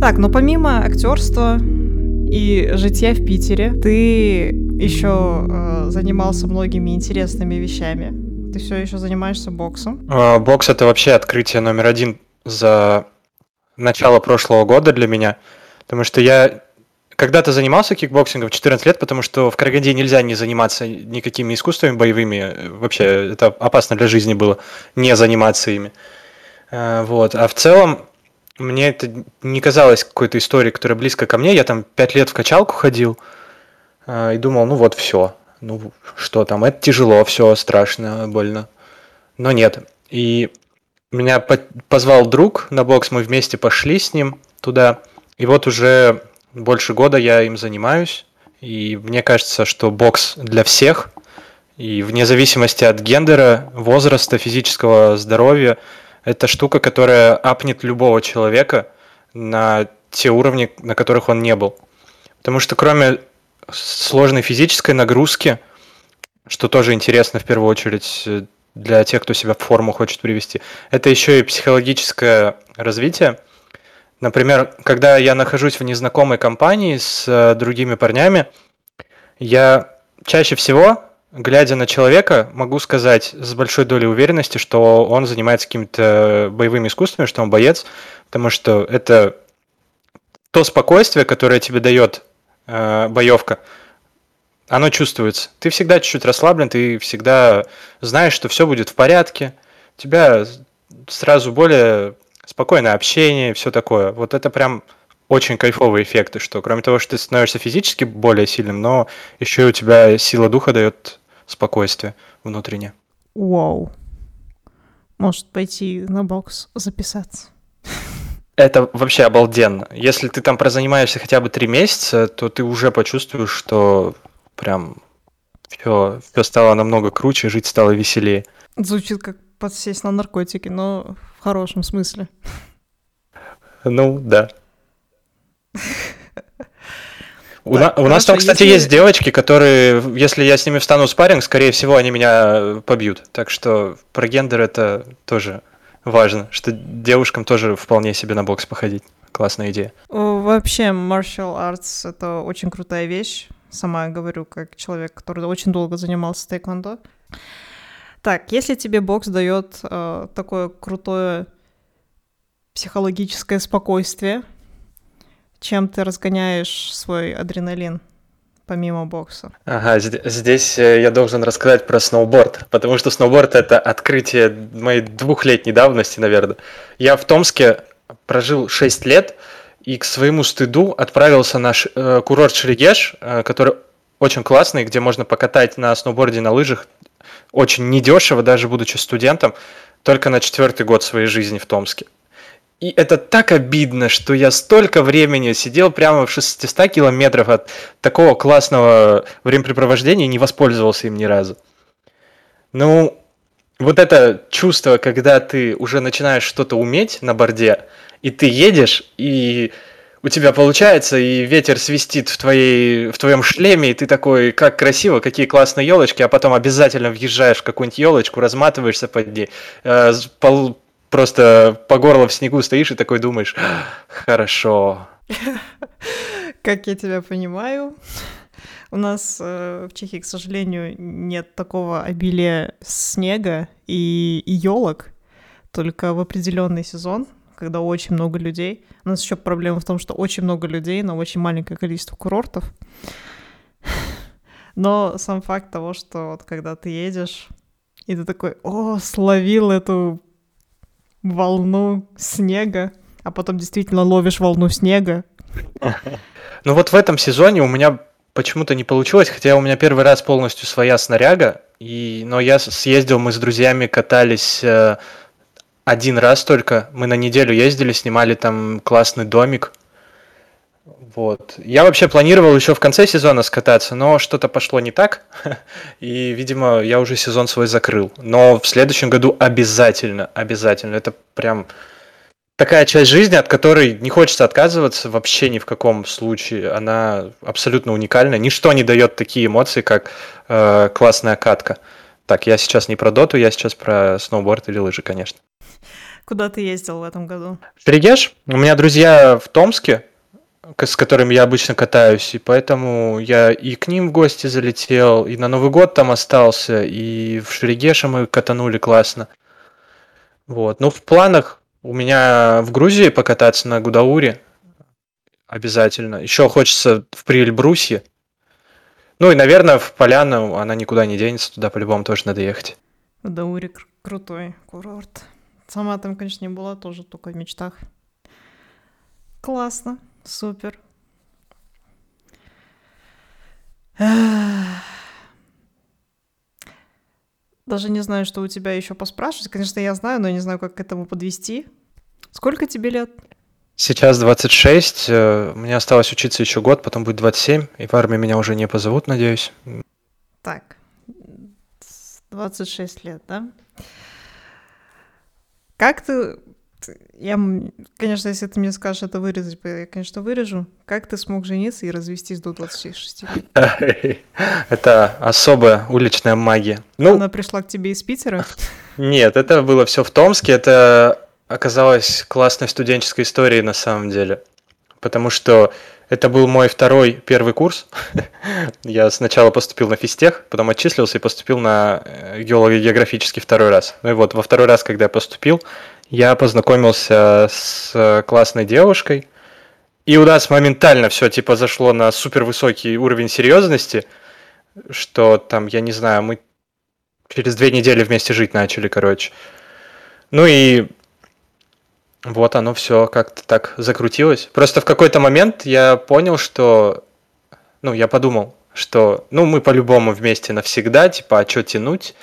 Так, ну помимо актерства и житья в Питере, ты еще э, занимался многими интересными вещами. Ты все еще занимаешься боксом? А, бокс это вообще открытие номер один за начало прошлого года для меня, потому что я когда-то занимался кикбоксингом в 14 лет, потому что в Караганде нельзя не заниматься никакими искусствами боевыми. Вообще, это опасно для жизни было не заниматься ими. А, вот. А в целом, мне это не казалось какой-то историей, которая близко ко мне. Я там 5 лет в качалку ходил а, и думал, ну вот все. Ну что там, это тяжело, все страшно, больно. Но нет. И меня позвал друг на бокс, мы вместе пошли с ним туда. И вот уже больше года я им занимаюсь, и мне кажется, что бокс для всех, и вне зависимости от гендера, возраста, физического здоровья, это штука, которая апнет любого человека на те уровни, на которых он не был. Потому что кроме сложной физической нагрузки, что тоже интересно в первую очередь для тех, кто себя в форму хочет привести, это еще и психологическое развитие. Например, когда я нахожусь в незнакомой компании с э, другими парнями, я чаще всего, глядя на человека, могу сказать с большой долей уверенности, что он занимается какими-то боевыми искусствами, что он боец, потому что это то спокойствие, которое тебе дает э, боевка, оно чувствуется. Ты всегда чуть-чуть расслаблен, ты всегда знаешь, что все будет в порядке. У тебя сразу более спокойное общение, все такое. Вот это прям очень кайфовые эффекты, что кроме того, что ты становишься физически более сильным, но еще и у тебя сила духа дает спокойствие внутреннее. Вау. Может пойти на бокс записаться. Это вообще обалденно. Если ты там прозанимаешься хотя бы три месяца, то ты уже почувствуешь, что прям все, все стало намного круче, жить стало веселее. Звучит как подсесть на наркотики, но в хорошем смысле. Ну, да. У, на, у нас там, кстати, если... есть девочки, которые, если я с ними встану в спарринг, скорее всего, они меня побьют. Так что про гендер это тоже важно, что девушкам тоже вполне себе на бокс походить. Классная идея. Вообще, martial arts — это очень крутая вещь. Сама говорю, как человек, который очень долго занимался тайквондо. Так, если тебе бокс дает э, такое крутое психологическое спокойствие, чем ты разгоняешь свой адреналин помимо бокса? Ага, здесь э, я должен рассказать про сноуборд, потому что сноуборд это открытие моей двухлетней давности, наверное. Я в Томске прожил 6 лет и к своему стыду отправился на э, курорт Шерегеш, э, который очень классный, где можно покатать на сноуборде, на лыжах очень недешево, даже будучи студентом, только на четвертый год своей жизни в Томске. И это так обидно, что я столько времени сидел прямо в 600 километров от такого классного времяпрепровождения и не воспользовался им ни разу. Ну, вот это чувство, когда ты уже начинаешь что-то уметь на борде, и ты едешь, и у тебя получается, и ветер свистит в, твоей, в твоем шлеме, и ты такой, как красиво, какие классные елочки, а потом обязательно въезжаешь в какую-нибудь елочку, разматываешься под ней, э, просто по горло в снегу стоишь и такой думаешь, хорошо. Как я тебя понимаю, у нас э, в Чехии, к сожалению, нет такого обилия снега и, и елок, только в определенный сезон когда очень много людей. У нас еще проблема в том, что очень много людей на очень маленькое количество курортов. Но сам факт того, что вот когда ты едешь, и ты такой, о, словил эту волну снега, а потом действительно ловишь волну снега. Ну вот в этом сезоне у меня почему-то не получилось, хотя у меня первый раз полностью своя снаряга, и, но я съездил, мы с друзьями катались э, один раз только. Мы на неделю ездили, снимали там классный домик. Вот. Я вообще планировал еще в конце сезона скататься, но что-то пошло не так. И, видимо, я уже сезон свой закрыл. Но в следующем году обязательно, обязательно. Это прям такая часть жизни, от которой не хочется отказываться вообще ни в каком случае. Она абсолютно уникальна. Ничто не дает такие эмоции, как э, классная катка. Так, я сейчас не про доту, я сейчас про сноуборд или лыжи, конечно. Куда ты ездил в этом году? Шерегеш? У меня друзья в Томске, с которыми я обычно катаюсь, и поэтому я и к ним в гости залетел, и на Новый год там остался, и в Шерегеше мы катанули классно. Вот. Ну, в планах у меня в Грузии покататься на Гудауре обязательно. Еще хочется в Приэльбрусе. Ну и, наверное, в Поляну она никуда не денется, туда по-любому тоже надо ехать. Гудаури кр- крутой курорт. Сама там, конечно, не была, тоже только в мечтах. Классно, супер. Даже не знаю, что у тебя еще поспрашивать. Конечно, я знаю, но не знаю, как к этому подвести. Сколько тебе лет? Сейчас 26, э, мне осталось учиться еще год, потом будет 27, и в армию меня уже не позовут, надеюсь. Так, 26 лет, да? Как ты... Я, конечно, если ты мне скажешь это вырезать, я, конечно, вырежу. Как ты смог жениться и развестись до 26 лет? Это особая уличная магия. Ну, Она пришла к тебе из Питера? Нет, это было все в Томске. Это оказалось классной студенческой историей на самом деле. Потому что это был мой второй первый курс. Я сначала поступил на физтех, потом отчислился и поступил на э, геолого-географический второй раз. Ну и вот во второй раз, когда я поступил, я познакомился с классной девушкой, и у нас моментально все типа зашло на супер высокий уровень серьезности, что там, я не знаю, мы через две недели вместе жить начали, короче. Ну и вот оно все как-то так закрутилось. Просто в какой-то момент я понял, что... Ну, я подумал, что, ну, мы по-любому вместе навсегда, типа, а что тянуть?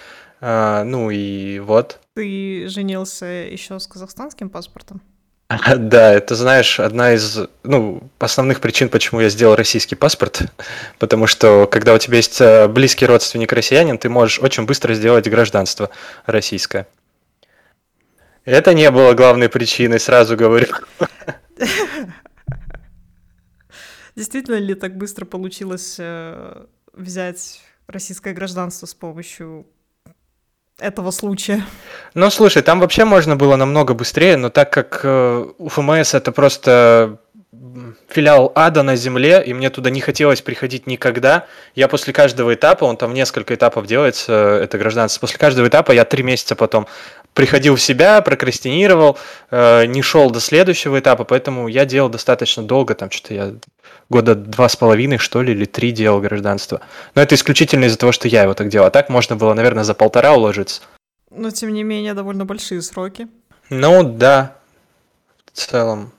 А, ну и вот. Ты женился еще с казахстанским паспортом? Да, это, знаешь, одна из ну, основных причин, почему я сделал российский паспорт. Потому что, когда у тебя есть э, близкий родственник россиянин, ты можешь очень быстро сделать гражданство российское. Это не было главной причиной, сразу говорю. Действительно ли так быстро получилось э, взять российское гражданство с помощью этого случая? Ну, слушай, там вообще можно было намного быстрее, но так как э, УФМС это просто филиал ада на земле, и мне туда не хотелось приходить никогда. Я после каждого этапа, он там несколько этапов делается, это гражданство, после каждого этапа я три месяца потом приходил в себя, прокрастинировал, э, не шел до следующего этапа, поэтому я делал достаточно долго, там что-то я года два с половиной, что ли, или три делал гражданство. Но это исключительно из-за того, что я его так делал. А так можно было, наверное, за полтора уложиться. Но, тем не менее, довольно большие сроки. Ну, да, в целом.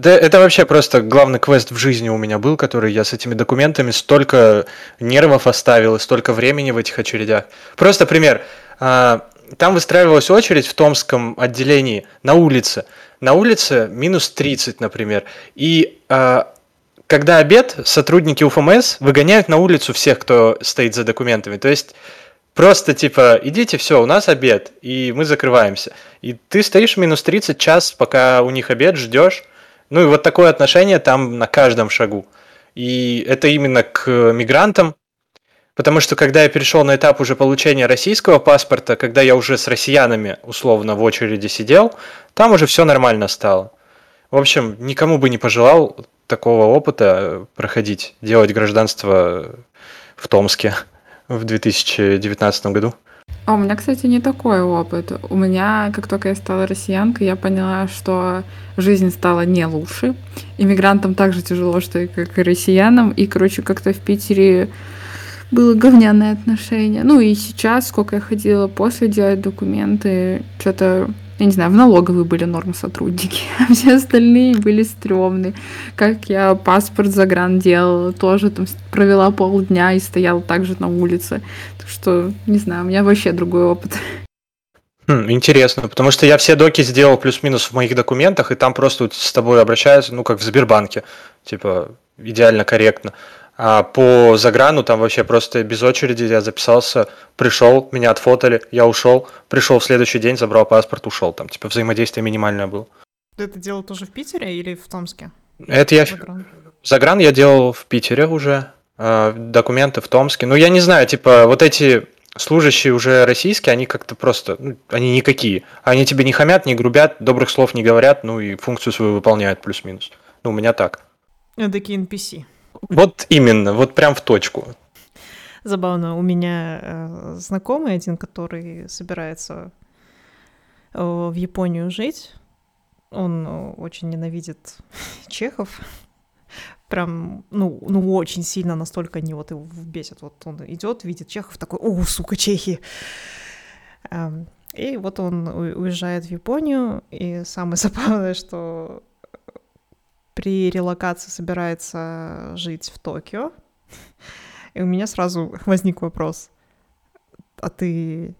Да, это вообще просто главный квест в жизни у меня был, который я с этими документами столько нервов оставил столько времени в этих очередях. Просто пример. А, там выстраивалась очередь в Томском отделении на улице. На улице минус 30, например. И э, когда обед, сотрудники УФМС выгоняют на улицу всех, кто стоит за документами. То есть просто типа, идите, все, у нас обед, и мы закрываемся. И ты стоишь минус 30 час, пока у них обед, ждешь. Ну и вот такое отношение там на каждом шагу. И это именно к мигрантам, Потому что когда я перешел на этап уже получения российского паспорта, когда я уже с россиянами условно в очереди сидел, там уже все нормально стало. В общем, никому бы не пожелал такого опыта проходить, делать гражданство в Томске в 2019 году. А у меня, кстати, не такой опыт. У меня, как только я стала россиянкой, я поняла, что жизнь стала не лучше. Иммигрантам так же тяжело, что и как и россиянам. И, короче, как-то в Питере было говняное отношение. Ну и сейчас, сколько я ходила после делать документы, что-то, я не знаю, в налоговые были норм сотрудники, а все остальные были стрёмные. Как я паспорт за гран делала, тоже там провела полдня и стояла также на улице. Так что, не знаю, у меня вообще другой опыт. Хм, интересно, потому что я все доки сделал плюс-минус в моих документах, и там просто с тобой обращаются, ну, как в Сбербанке, типа, идеально корректно. А по заграну там вообще просто без очереди я записался, пришел, меня отфотали, я ушел, пришел в следующий день, забрал паспорт, ушел. Там типа взаимодействие минимальное было. Ты это делал тоже в Питере или в Томске? Это я... Загран, загран я делал в Питере уже, э, документы в Томске. Ну, я не знаю, типа, вот эти служащие уже российские, они как-то просто, ну, они никакие. Они тебе не хамят, не грубят, добрых слов не говорят, ну и функцию свою выполняют плюс-минус. Ну, у меня так. Это такие NPC. Вот именно, вот прям в точку. Забавно, у меня э, знакомый один, который собирается э, в Японию жить. Он э, очень ненавидит чехов. Прям, ну, ну, очень сильно настолько они вот его бесят. Вот он идет, видит чехов, такой, о, сука, чехи. Эм, и вот он уезжает в Японию, и самое забавное, что при релокации собирается жить в Токио. И у меня сразу возник вопрос. А ты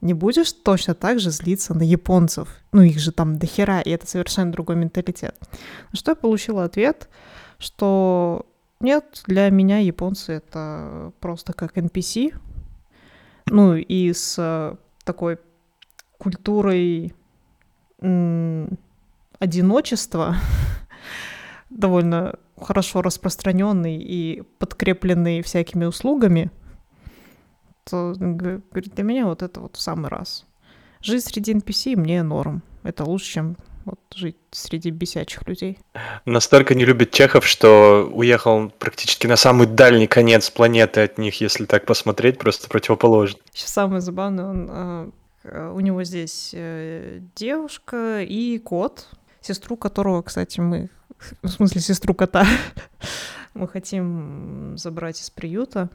не будешь точно так же злиться на японцев? Ну, их же там дохера, и это совершенно другой менталитет. На что я получила ответ, что нет, для меня японцы это просто как NPC. Ну, и с такой культурой одиночества довольно хорошо распространенный и подкрепленный всякими услугами, то, говорит, для меня вот это вот в самый раз. Жить среди NPC мне норм. Это лучше, чем вот жить среди бесячих людей. Настолько не любит чехов, что уехал практически на самый дальний конец планеты от них, если так посмотреть, просто противоположно. Сейчас самое забавное, он, э, у него здесь э, девушка и кот, сестру которого, кстати, мы в смысле сестру кота, мы хотим забрать из приюта.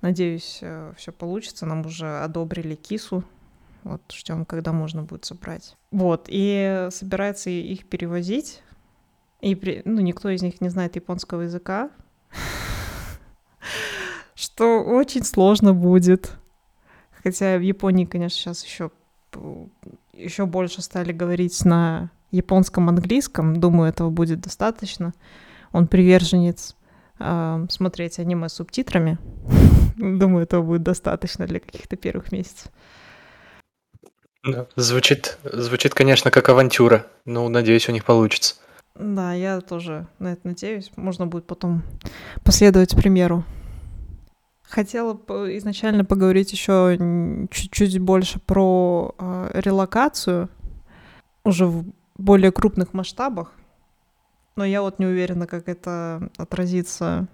Надеюсь, э, все получится. Нам уже одобрили кису. Вот ждем, когда можно будет забрать. Вот, и собирается их перевозить. И при... ну, никто из них не знает японского языка. Что очень сложно будет. Хотя в Японии, конечно, сейчас еще еще больше стали говорить на японском, английском. Думаю, этого будет достаточно. Он приверженец э, смотреть аниме с субтитрами. Думаю, этого будет достаточно для каких-то первых месяцев. Звучит, звучит, конечно, как авантюра. Но надеюсь, у них получится. Да, я тоже на это надеюсь. Можно будет потом последовать примеру. Хотела изначально поговорить еще чуть-чуть больше про э, релокацию уже в более крупных масштабах, но я вот не уверена, как это отразится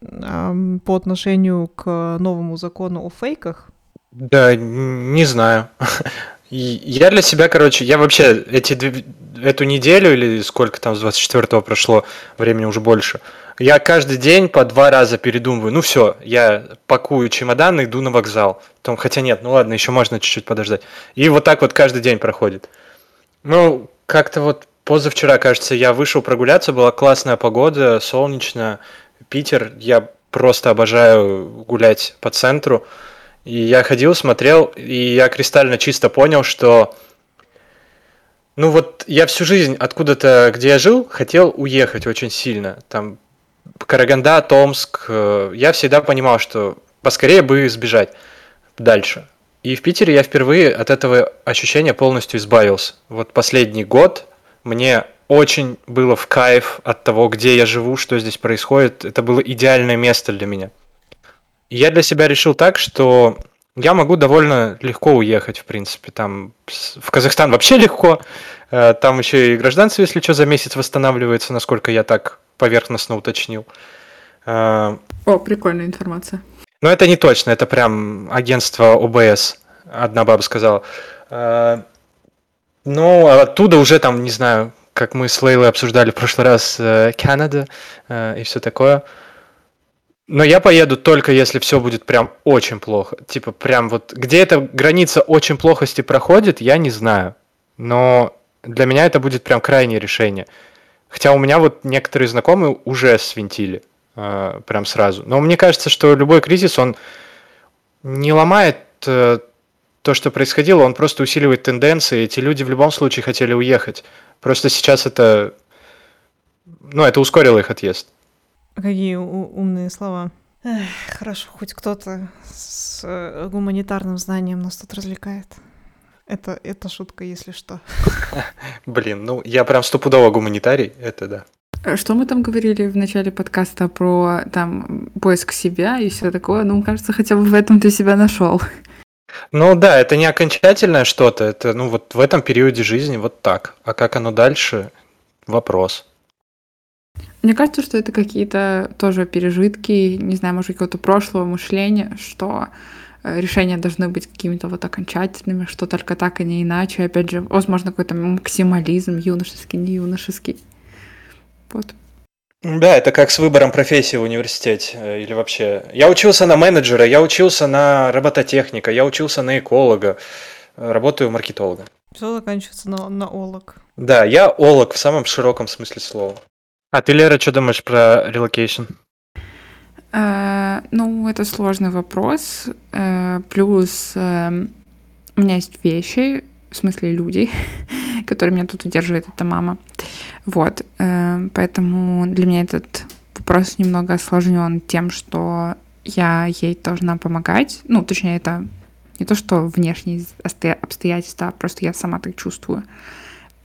по отношению к новому закону о фейках. Да, не знаю. Я для себя, короче, я вообще эти, эту неделю или сколько там с 24 прошло, времени уже больше, я каждый день по два раза передумываю. Ну все, я пакую чемодан и иду на вокзал. Потом, хотя нет, ну ладно, еще можно чуть-чуть подождать. И вот так вот каждый день проходит. Ну, как-то вот позавчера, кажется, я вышел прогуляться, была классная погода, солнечно. Питер, я просто обожаю гулять по центру. И я ходил, смотрел, и я кристально чисто понял, что... Ну вот я всю жизнь откуда-то, где я жил, хотел уехать очень сильно. Там Караганда, Томск. Э, я всегда понимал, что поскорее бы сбежать дальше. И в Питере я впервые от этого ощущения полностью избавился. Вот последний год мне очень было в кайф от того, где я живу, что здесь происходит. Это было идеальное место для меня. Я для себя решил так, что я могу довольно легко уехать, в принципе. Там в Казахстан вообще легко. Э, там еще и гражданство, если что, за месяц восстанавливается, насколько я так поверхностно уточнил. Э, О, прикольная информация. Но это не точно, это прям агентство ОБС, одна баба сказала. Э, ну, оттуда уже там, не знаю, как мы с Лейлой обсуждали в прошлый раз, Канада и все такое. Но я поеду только если все будет прям очень плохо. Типа прям вот где эта граница очень плохости проходит, я не знаю. Но для меня это будет прям крайнее решение. Хотя у меня вот некоторые знакомые уже свинтили э, прям сразу. Но мне кажется, что любой кризис, он не ломает э, то, что происходило, он просто усиливает тенденции. Эти люди в любом случае хотели уехать. Просто сейчас это... Ну, это ускорило их отъезд. Какие умные слова. Эх, хорошо, хоть кто-то с э, гуманитарным знанием нас тут развлекает. Это, это шутка, если что. Блин, ну я прям стопудово гуманитарий, это да. Э, что мы там говорили в начале подкаста про там поиск себя и все такое? Ну, кажется, хотя бы в этом ты себя нашел. Ну да, это не окончательное что-то, это ну вот в этом периоде жизни вот так. А как оно дальше? Вопрос. Мне кажется, что это какие-то тоже пережитки, не знаю, может, какого-то прошлого мышления, что э, решения должны быть какими-то вот окончательными, что только так и не иначе. Опять же, возможно, какой-то максимализм юношеский, не юношеский. Вот. Да, это как с выбором профессии в университете э, или вообще. Я учился на менеджера, я учился на робототехника, я учился на эколога, э, работаю маркетологом. Все заканчивается на, на олог. Да, я олог в самом широком смысле слова. А ты, Лера, что думаешь про relocation? Э, ну, это сложный вопрос. Э, плюс э, у меня есть вещи, в смысле люди, которые меня тут удерживают, это мама. Вот, поэтому для меня этот вопрос немного осложнен тем, что я ей должна помогать. Ну, точнее, это не то, что внешние обстоятельства, а просто я сама так чувствую,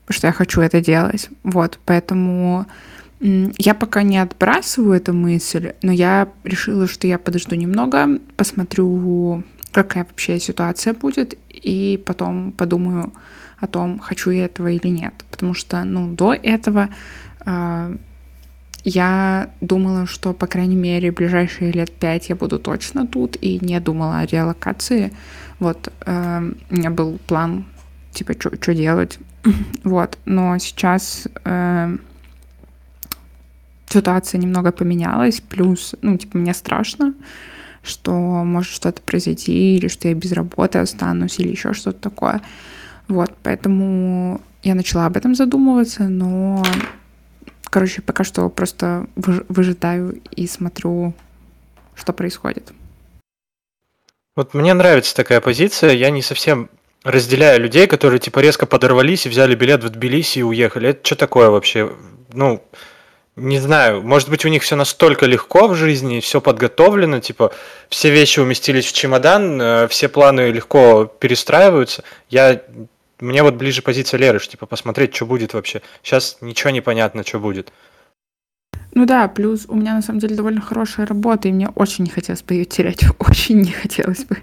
что я хочу это делать. Вот, поэтому я пока не отбрасываю эту мысль, но я решила, что я подожду немного, посмотрю, какая вообще ситуация будет, и потом подумаю о том, хочу я этого или нет. Потому что, ну, до этого э, я думала, что, по крайней мере, ближайшие лет пять я буду точно тут, и не думала о релокации. Вот, э, у меня был план, типа, что делать. вот, но сейчас... Э, ситуация немного поменялась, плюс, ну, типа, мне страшно, что может что-то произойти, или что я без работы останусь, или еще что-то такое. Вот, поэтому я начала об этом задумываться, но, короче, пока что просто выжидаю и смотрю, что происходит. Вот мне нравится такая позиция, я не совсем разделяю людей, которые типа резко подорвались и взяли билет в Тбилиси и уехали. Это что такое вообще? Ну, не знаю, может быть, у них все настолько легко в жизни, все подготовлено, типа, все вещи уместились в чемодан, э, все планы легко перестраиваются. Я мне вот ближе позиция Леры, что типа посмотреть, что будет вообще. Сейчас ничего не понятно, что будет. Ну да, плюс у меня на самом деле довольно хорошая работа, и мне очень не хотелось бы ее терять, очень не хотелось бы.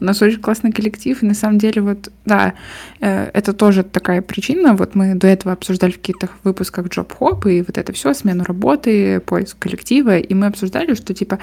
У нас очень классный коллектив, и на самом деле вот, да, э, это тоже такая причина, вот мы до этого обсуждали в каких-то выпусках Job Hop, и вот это все, смену работы, поиск коллектива, и мы обсуждали, что типа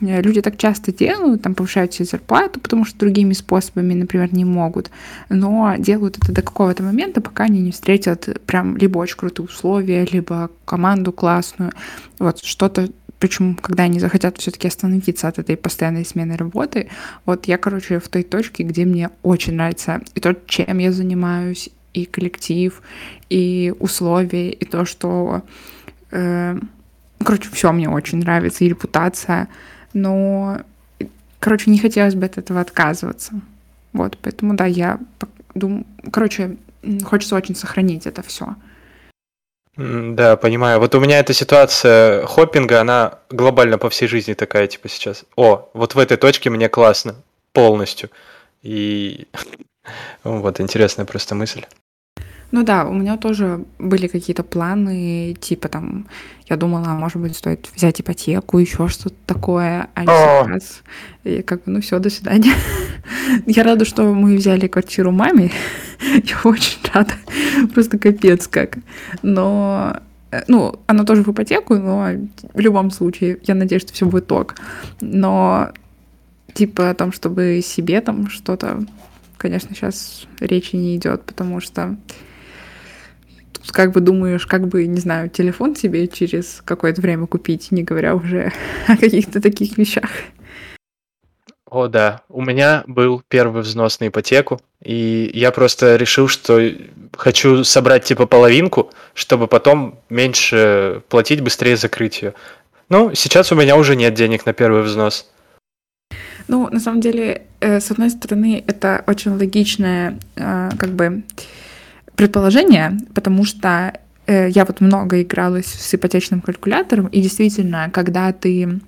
э, люди так часто делают, там повышают себе зарплату, потому что другими способами, например, не могут, но делают это до какого-то момента, пока они не встретят прям либо очень крутые условия, либо команду классную, вот что-то, почему, когда они захотят все-таки остановиться от этой постоянной смены работы, вот я, короче, в той точке, где мне очень нравится и то, чем я занимаюсь, и коллектив, и условия, и то, что, э, короче, все мне очень нравится, и репутация, но, короче, не хотелось бы от этого отказываться. Вот, поэтому, да, я думаю, короче, хочется очень сохранить это все. Да, понимаю. Вот у меня эта ситуация хоппинга, она глобально по всей жизни такая, типа сейчас. О, вот в этой точке мне классно, полностью. И вот интересная просто мысль. Ну да, у меня тоже были какие-то планы, типа там, я думала, может быть, стоит взять ипотеку, еще что-то такое, а сейчас, и как бы, ну все, до свидания. Я рада, что мы взяли квартиру маме, я очень рада, просто капец как. Но, э, ну, она тоже в ипотеку, но в любом случае, я надеюсь, что все будет ок. Но, типа, о том, чтобы себе там что-то, конечно, сейчас речи не идет, потому что как бы думаешь, как бы, не знаю, телефон себе через какое-то время купить, не говоря уже о каких-то таких вещах. О, да. У меня был первый взнос на ипотеку, и я просто решил, что хочу собрать типа половинку, чтобы потом меньше платить, быстрее закрыть ее. Ну, сейчас у меня уже нет денег на первый взнос. Ну, на самом деле, э, с одной стороны, это очень логичное, э, как бы, предположение, потому что э, я вот много игралась с ипотечным калькулятором, и действительно, когда ты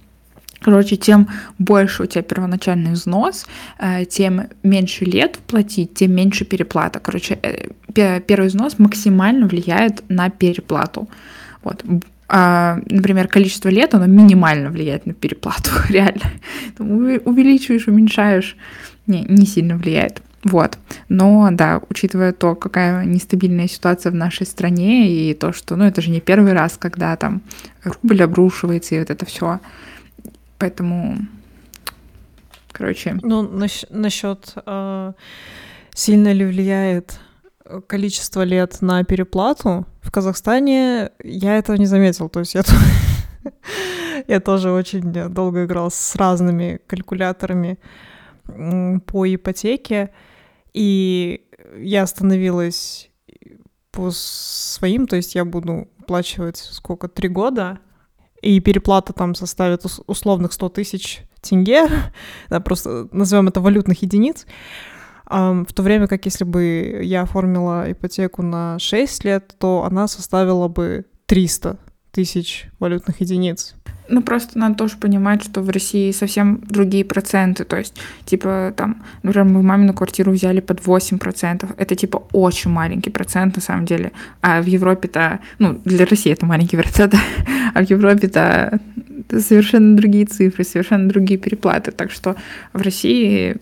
Короче, тем больше у тебя первоначальный взнос, э, тем меньше лет платить, тем меньше переплата. Короче, э, первый взнос максимально влияет на переплату. Вот. а, например, количество лет, оно минимально влияет на переплату, реально. Увеличиваешь, уменьшаешь, не, не сильно влияет. Вот. Но, да, учитывая то, какая нестабильная ситуация в нашей стране, и то, что, ну, это же не первый раз, когда там рубль обрушивается, и вот это все. Поэтому, короче... Ну, нас- насчет э, сильно ли влияет количество лет на переплату, в Казахстане я этого не заметил. То есть я, я тоже очень долго играл с разными калькуляторами по ипотеке, и я остановилась по своим, то есть я буду оплачивать сколько, три года, и переплата там составит условных 100 тысяч тенге, да, просто назовем это валютных единиц, в то время как если бы я оформила ипотеку на 6 лет, то она составила бы 300 тысяч валютных единиц. Ну, просто надо тоже понимать, что в России совсем другие проценты. То есть, типа, там, например, мы мамину квартиру взяли под 8%. Это, типа, очень маленький процент, на самом деле. А в Европе-то, ну, для России это маленький процент, а в Европе-то совершенно другие цифры, совершенно другие переплаты. Так что в России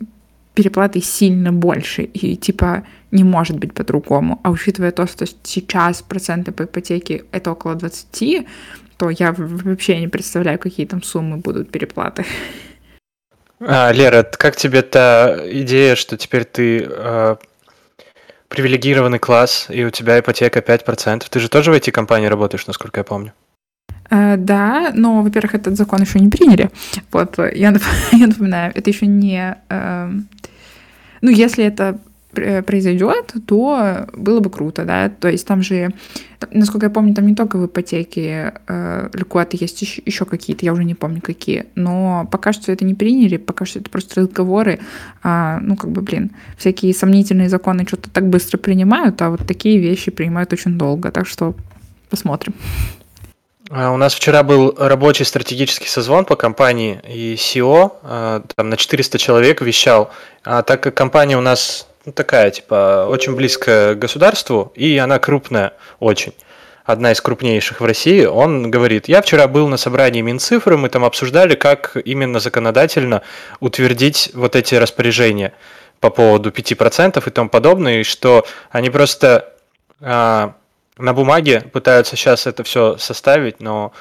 переплаты сильно больше, и типа не может быть по-другому. А учитывая то, что сейчас проценты по ипотеке это около 20, то я вообще не представляю, какие там суммы будут переплаты. А, Лера, как тебе та идея, что теперь ты э, привилегированный класс, и у тебя ипотека 5%? Ты же тоже в эти компании работаешь, насколько я помню. Э, да, но, во-первых, этот закон еще не приняли. Вот, я, я напоминаю, это еще не... Э, ну, если это произойдет, то было бы круто, да, то есть там же, насколько я помню, там не только в ипотеке э, льготы есть еще, еще какие-то, я уже не помню какие, но пока что это не приняли, пока что это просто разговоры, а, ну как бы, блин, всякие сомнительные законы что-то так быстро принимают, а вот такие вещи принимают очень долго, так что посмотрим. А, у нас вчера был рабочий стратегический созвон по компании, и SEO а, там на 400 человек вещал. А так как компания у нас ну, такая, типа, очень близкая к государству, и она крупная очень, одна из крупнейших в России, он говорит, я вчера был на собрании Минцифры, мы там обсуждали, как именно законодательно утвердить вот эти распоряжения по поводу 5% и тому подобное, и что они просто а, на бумаге пытаются сейчас это все составить, но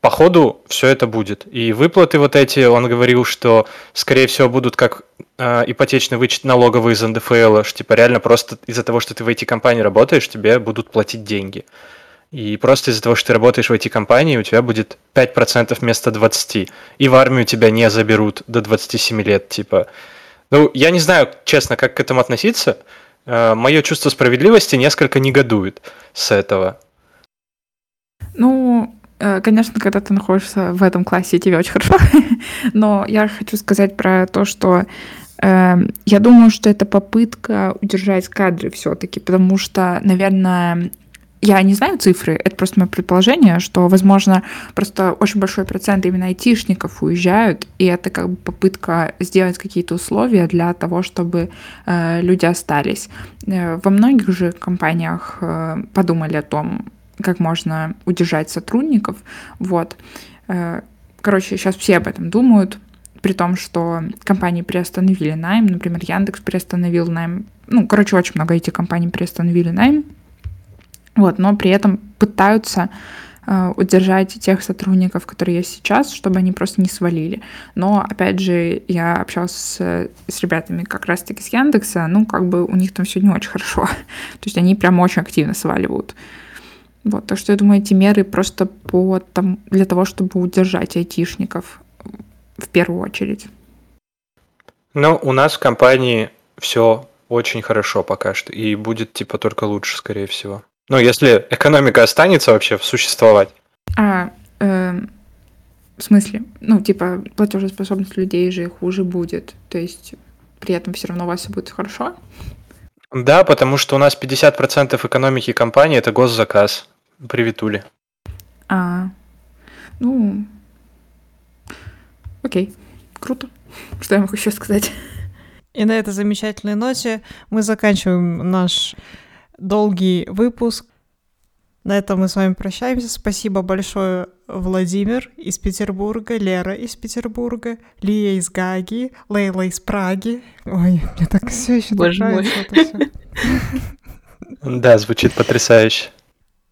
по ходу все это будет. И выплаты вот эти, он говорил, что, скорее всего, будут как э, ипотечный вычет налоговый из НДФЛ, что типа реально просто из-за того, что ты в IT-компании работаешь, тебе будут платить деньги. И просто из-за того, что ты работаешь в IT-компании, у тебя будет 5% вместо 20%. И в армию тебя не заберут до 27 лет, типа. Ну, я не знаю, честно, как к этому относиться, мое чувство справедливости несколько негодует с этого. Ну, э, конечно, когда ты находишься в этом классе, тебе очень хорошо. Но я хочу сказать про то, что э, я думаю, что это попытка удержать кадры все-таки, потому что, наверное, я не знаю цифры, это просто мое предположение, что, возможно, просто очень большой процент именно айтишников уезжают, и это как бы попытка сделать какие-то условия для того, чтобы э, люди остались. Э, во многих же компаниях э, подумали о том, как можно удержать сотрудников. Вот. Э, короче, сейчас все об этом думают, при том, что компании приостановили найм, например, Яндекс приостановил найм, ну, короче, очень много этих компаний приостановили найм, вот, но при этом пытаются э, удержать тех сотрудников, которые есть сейчас, чтобы они просто не свалили. Но, опять же, я общалась с, с ребятами как раз-таки с Яндекса, ну, как бы у них там все не очень хорошо. То есть они прям очень активно сваливают. Вот, так что я думаю, эти меры просто по, там, для того, чтобы удержать айтишников в первую очередь. Ну, у нас в компании все очень хорошо пока что, и будет типа только лучше, скорее всего. Ну, если экономика останется вообще существовать. А, э, в смысле? Ну, типа, платежеспособность людей же хуже будет. То есть при этом все равно у вас все будет хорошо? Да, потому что у нас 50% экономики компании это госзаказ. Приветули. А, ну, окей, круто. Что я могу еще сказать? И на этой замечательной ноте мы заканчиваем наш долгий выпуск. На этом мы с вами прощаемся. Спасибо большое, Владимир из Петербурга, Лера из Петербурга, Лия из Гаги, Лейла из Праги. Ой, мне так все еще Боже мой. Да, звучит потрясающе.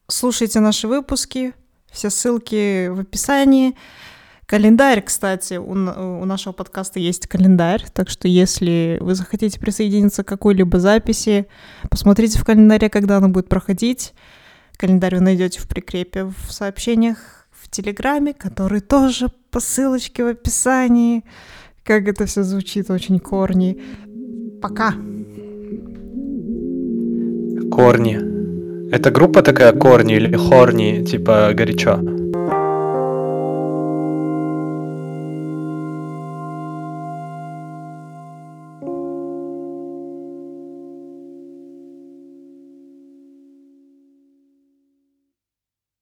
Слушайте наши выпуски, все ссылки в описании. Календарь, кстати, у, у нашего подкаста есть календарь, так что если вы захотите присоединиться к какой-либо записи, посмотрите в календаре, когда она будет проходить. Календарь вы найдете в прикрепе в сообщениях в Телеграме, который тоже по ссылочке в описании. Как это все звучит, очень корни. Пока. Корни. Это группа такая корни или хорни, типа горячо?